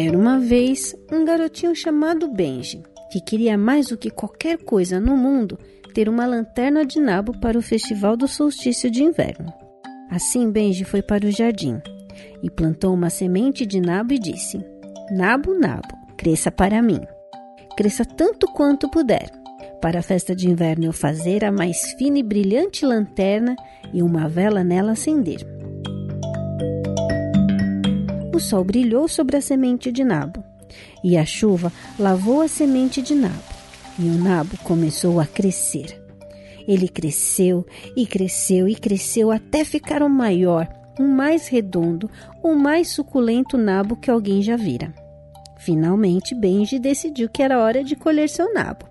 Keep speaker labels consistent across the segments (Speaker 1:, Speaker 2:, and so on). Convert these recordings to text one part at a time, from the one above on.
Speaker 1: Era uma vez um garotinho chamado Benji, que queria mais do que qualquer coisa no mundo ter uma lanterna de nabo para o festival do solstício de inverno. Assim Benji foi para o jardim e plantou uma semente de nabo e disse: Nabo, nabo, cresça para mim. Cresça tanto quanto puder. Para a festa de inverno eu fazer a mais fina e brilhante lanterna e uma vela nela acender. O sol brilhou sobre a semente de nabo, e a chuva lavou a semente de nabo, e o nabo começou a crescer. Ele cresceu e cresceu e cresceu até ficar o maior, o mais redondo, o mais suculento nabo que alguém já vira. Finalmente, Benji decidiu que era hora de colher seu nabo.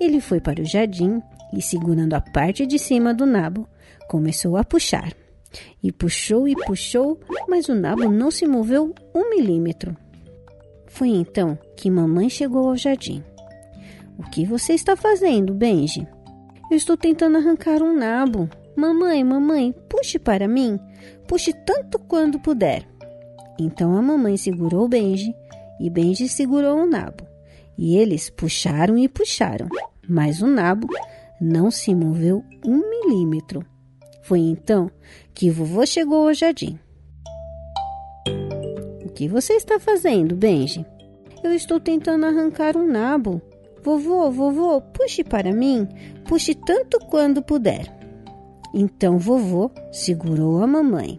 Speaker 1: Ele foi para o jardim e, segurando a parte de cima do nabo, começou a puxar. E puxou e puxou, mas o nabo não se moveu um milímetro. Foi então que mamãe chegou ao jardim. O que você está fazendo, Benji? Eu estou tentando arrancar um nabo. Mamãe, mamãe, puxe para mim. Puxe tanto quanto puder. Então a mamãe segurou Benji e Benji segurou o nabo. E eles puxaram e puxaram, mas o nabo não se moveu um milímetro. Foi então que vovô chegou ao jardim. O que você está fazendo, Benji? Eu estou tentando arrancar um nabo. Vovô, vovô, puxe para mim, puxe tanto quanto puder. Então vovô segurou a mamãe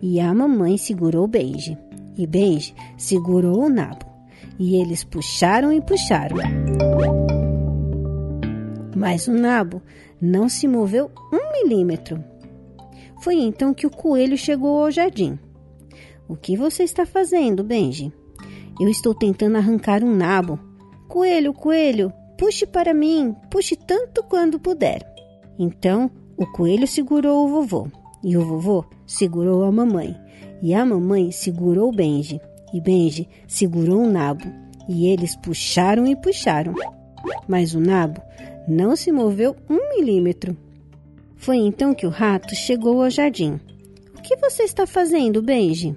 Speaker 1: e a mamãe segurou Benji e Benji segurou o nabo e eles puxaram e puxaram. Mas o nabo não se moveu um milímetro. Foi então que o coelho chegou ao jardim. O que você está fazendo, Benji? Eu estou tentando arrancar um nabo. Coelho, coelho, puxe para mim, puxe tanto quanto puder. Então o coelho segurou o vovô, e o vovô segurou a mamãe, e a mamãe segurou Benji, e Benji segurou o nabo, e eles puxaram e puxaram. Mas o nabo não se moveu um milímetro. Foi então que o rato chegou ao jardim. O que você está fazendo, Benji?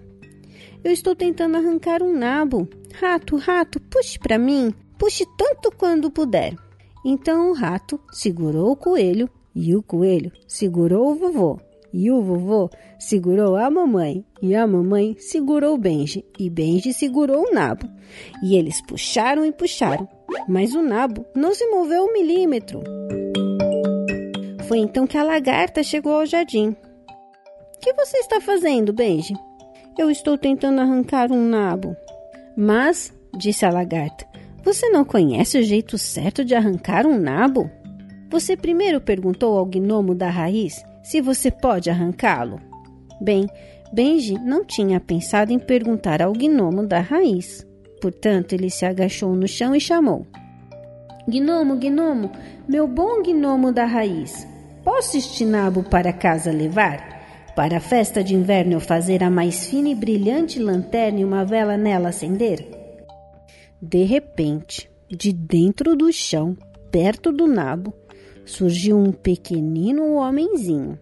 Speaker 1: Eu estou tentando arrancar um nabo. Rato, rato, puxe para mim. Puxe tanto quanto puder. Então o rato segurou o coelho e o coelho segurou o vovô. E o vovô segurou a mamãe, e a mamãe segurou Benji, e Benji segurou o nabo. E eles puxaram e puxaram, mas o nabo não se moveu um milímetro. Foi então que a lagarta chegou ao jardim. O que você está fazendo, Benji? Eu estou tentando arrancar um nabo. Mas, disse a lagarta, você não conhece o jeito certo de arrancar um nabo? Você primeiro perguntou ao gnomo da raiz se você pode arrancá-lo? Bem, Benji não tinha pensado em perguntar ao gnomo da raiz. Portanto, ele se agachou no chão e chamou: Gnomo, gnomo, meu bom gnomo da raiz, Posso este nabo para casa levar? Para a festa de inverno eu fazer a mais fina e brilhante lanterna e uma vela nela acender? De repente, de dentro do chão, perto do nabo, surgiu um pequenino homenzinho.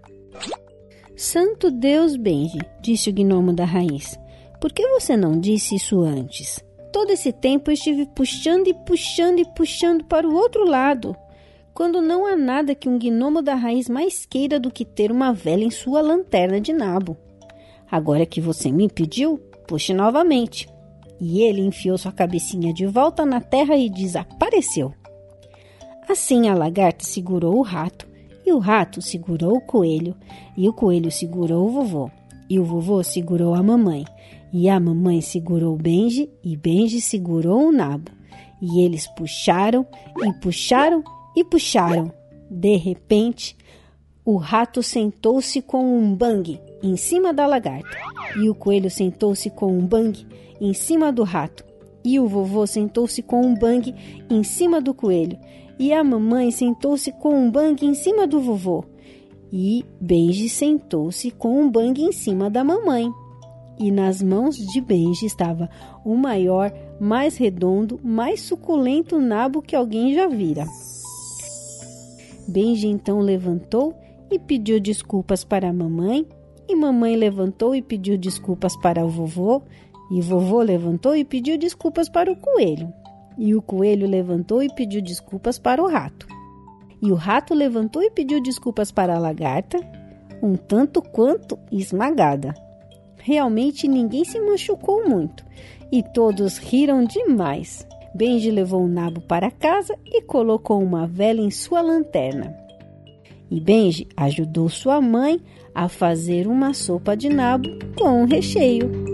Speaker 1: Santo Deus, Benji, disse o gnomo da raiz. Por que você não disse isso antes? Todo esse tempo eu estive puxando e puxando e puxando para o outro lado quando não há nada que um gnomo da raiz mais queira do que ter uma vela em sua lanterna de nabo. Agora que você me pediu, puxe novamente. E ele enfiou sua cabecinha de volta na terra e desapareceu. Assim a lagarta segurou o rato, e o rato segurou o coelho, e o coelho segurou o vovô, e o vovô segurou a mamãe, e a mamãe segurou o Benji, e Benji segurou o nabo. E eles puxaram e puxaram e puxaram. De repente, o rato sentou-se com um bang em cima da lagarta, e o coelho sentou-se com um bang em cima do rato, e o vovô sentou-se com um bang em cima do coelho, e a mamãe sentou-se com um bang em cima do vovô, e Benji sentou-se com um bang em cima da mamãe. E nas mãos de Benji estava o maior, mais redondo, mais suculento nabo que alguém já vira. Benji então levantou e pediu desculpas para a mamãe, e mamãe levantou e pediu desculpas para o vovô, E vovô levantou e pediu desculpas para o coelho. E o coelho levantou e pediu desculpas para o rato. E o rato levantou e pediu desculpas para a lagarta, um tanto quanto esmagada. Realmente ninguém se machucou muito e todos riram demais. Benji levou o nabo para casa e colocou uma vela em sua lanterna. E Benji ajudou sua mãe a fazer uma sopa de nabo com um recheio.